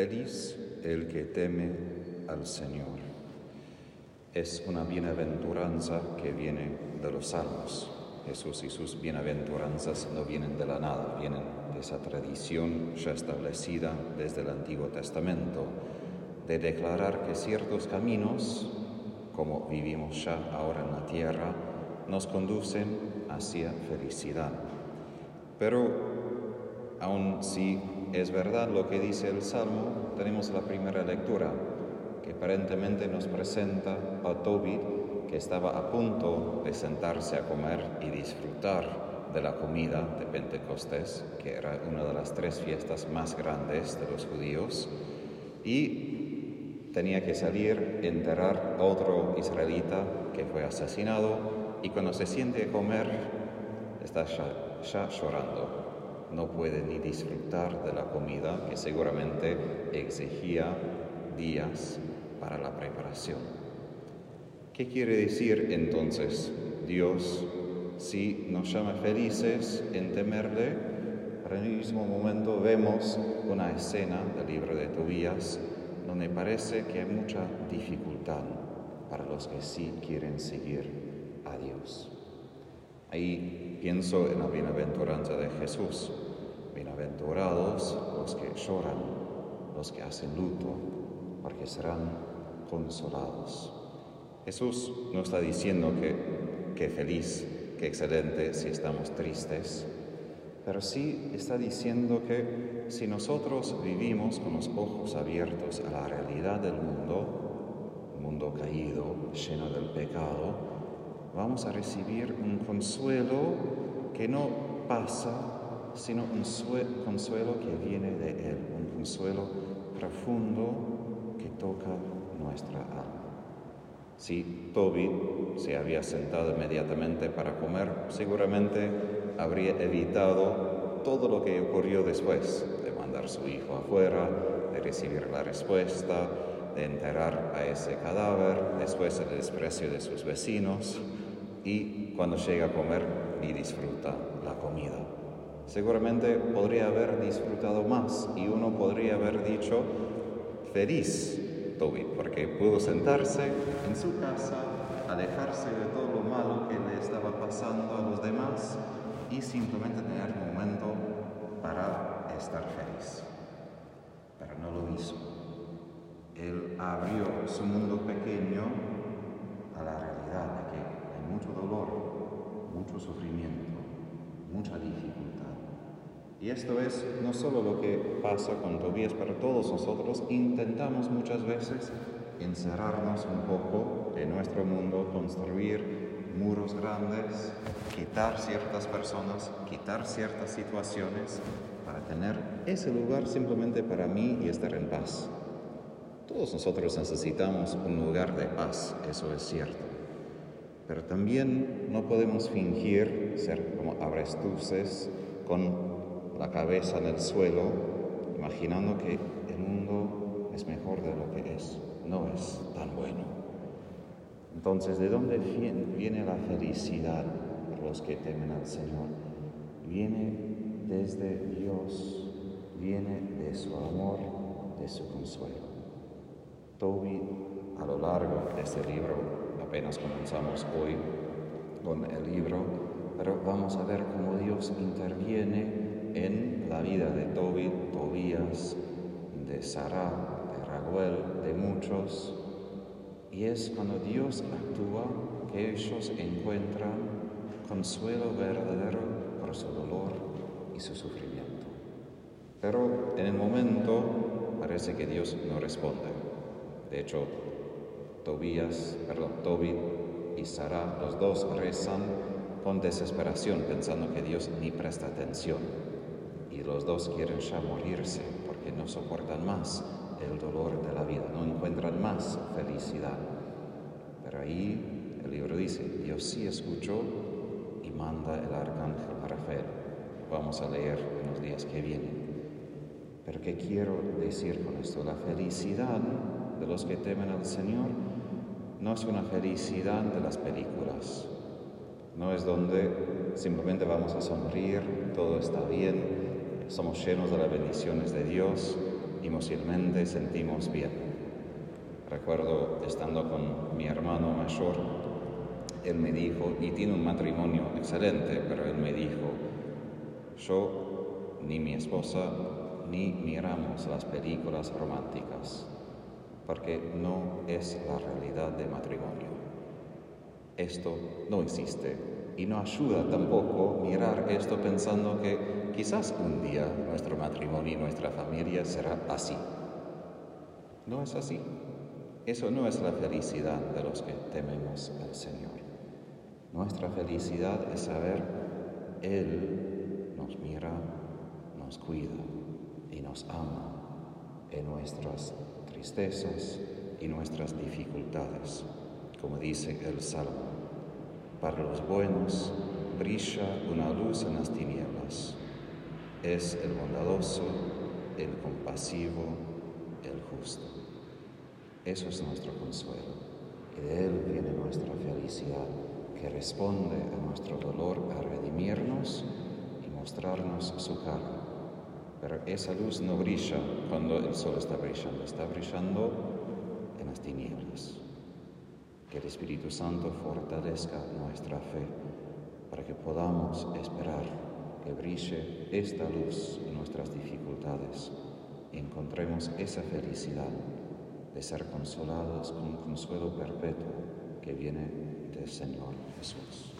Feliz el que teme al Señor. Es una bienaventuranza que viene de los salmos. Jesús y sus bienaventuranzas no vienen de la nada, vienen de esa tradición ya establecida desde el Antiguo Testamento, de declarar que ciertos caminos, como vivimos ya ahora en la tierra, nos conducen hacia felicidad. Pero aun si es verdad lo que dice el Salmo, tenemos la primera lectura, que aparentemente nos presenta a Tobit, que estaba a punto de sentarse a comer y disfrutar de la comida de Pentecostés, que era una de las tres fiestas más grandes de los judíos, y tenía que salir, enterrar a otro israelita que fue asesinado, y cuando se siente a comer, está ya llorando no puede ni disfrutar de la comida que seguramente exigía días para la preparación. ¿Qué quiere decir entonces Dios si nos llama felices en temerle? En el mismo momento vemos una escena del libro de Tobías donde parece que hay mucha dificultad para los que sí quieren seguir a Dios. Ahí pienso en la bienaventuranza Jesús. Bienaventurados los que lloran, los que hacen luto, porque serán consolados. Jesús no está diciendo que, feliz, que excelente si estamos tristes, pero sí está diciendo que si nosotros vivimos con los ojos abiertos a la realidad del mundo, mundo caído, lleno del pecado, vamos a recibir un consuelo que no pasa, sino un consuelo que viene de Él, un consuelo profundo que toca nuestra alma. Si Toby se había sentado inmediatamente para comer, seguramente habría evitado todo lo que ocurrió después, de mandar a su hijo afuera, de recibir la respuesta, de enterrar a ese cadáver, después el desprecio de sus vecinos y cuando llega a comer ni disfruta la comida. Seguramente podría haber disfrutado más y uno podría haber dicho feliz Toby porque pudo sentarse en su casa, alejarse de todo lo malo que le estaba pasando a los demás y simplemente tener un momento para estar feliz. Pero no lo hizo. Él abrió su mundo pequeño a la realidad de que hay mucho dolor, mucho sufrimiento. Y esto es no solo lo que pasa con Tobías, pero todos nosotros intentamos muchas veces encerrarnos un poco en nuestro mundo, construir muros grandes, quitar ciertas personas, quitar ciertas situaciones para tener ese lugar simplemente para mí y estar en paz. Todos nosotros necesitamos un lugar de paz, eso es cierto. Pero también no podemos fingir ser como abrestuces con la cabeza en el suelo, imaginando que el mundo es mejor de lo que es. No es tan bueno. Entonces, ¿de dónde viene la felicidad para los que temen al Señor? Viene desde Dios, viene de su amor, de su consuelo. Toby, a lo largo de este libro, apenas comenzamos hoy con el libro, pero vamos a ver cómo Dios interviene en la vida de Toby, Tobías, de Sara, de Raguel, de muchos. Y es cuando Dios actúa que ellos encuentran consuelo verdadero por su dolor y su sufrimiento. Pero en el momento parece que Dios no responde. De hecho, Tobías, perdón, Toby y Sara, los dos rezan con desesperación, pensando que Dios ni presta atención. Y los dos quieren ya morirse porque no soportan más el dolor de la vida, no encuentran más felicidad. Pero ahí el libro dice, Dios sí escuchó y manda el arcángel Rafael. Vamos a leer en los días que vienen. Pero ¿qué quiero decir con esto? La felicidad de los que temen al Señor no es una felicidad de las películas, no es donde simplemente vamos a sonreír, todo está bien, somos llenos de las bendiciones de Dios, emocionalmente sentimos bien. Recuerdo estando con mi hermano mayor, él me dijo, y tiene un matrimonio excelente, pero él me dijo, yo ni mi esposa ni miramos las películas románticas, porque no es la realidad de matrimonio. Esto no existe y no ayuda tampoco mirar esto pensando que quizás un día nuestro matrimonio y nuestra familia será así. No es así. Eso no es la felicidad de los que tememos al Señor. Nuestra felicidad es saber, Él nos mira, nos cuida y nos ama en nuestras tristezas y nuestras dificultades, como dice el Salmo. Para los buenos brilla una luz en las tinieblas. Es el bondadoso, el compasivo, el justo. Eso es nuestro consuelo. Y de Él viene nuestra felicidad, que responde a nuestro dolor a redimirnos y mostrarnos su cara. Pero esa luz no brilla cuando el sol está brillando, está brillando en las tinieblas. Que el Espíritu Santo fortalezca nuestra fe para que podamos esperar que brille esta luz en nuestras dificultades y encontremos esa felicidad de ser consolados con un consuelo perpetuo que viene del Señor Jesús.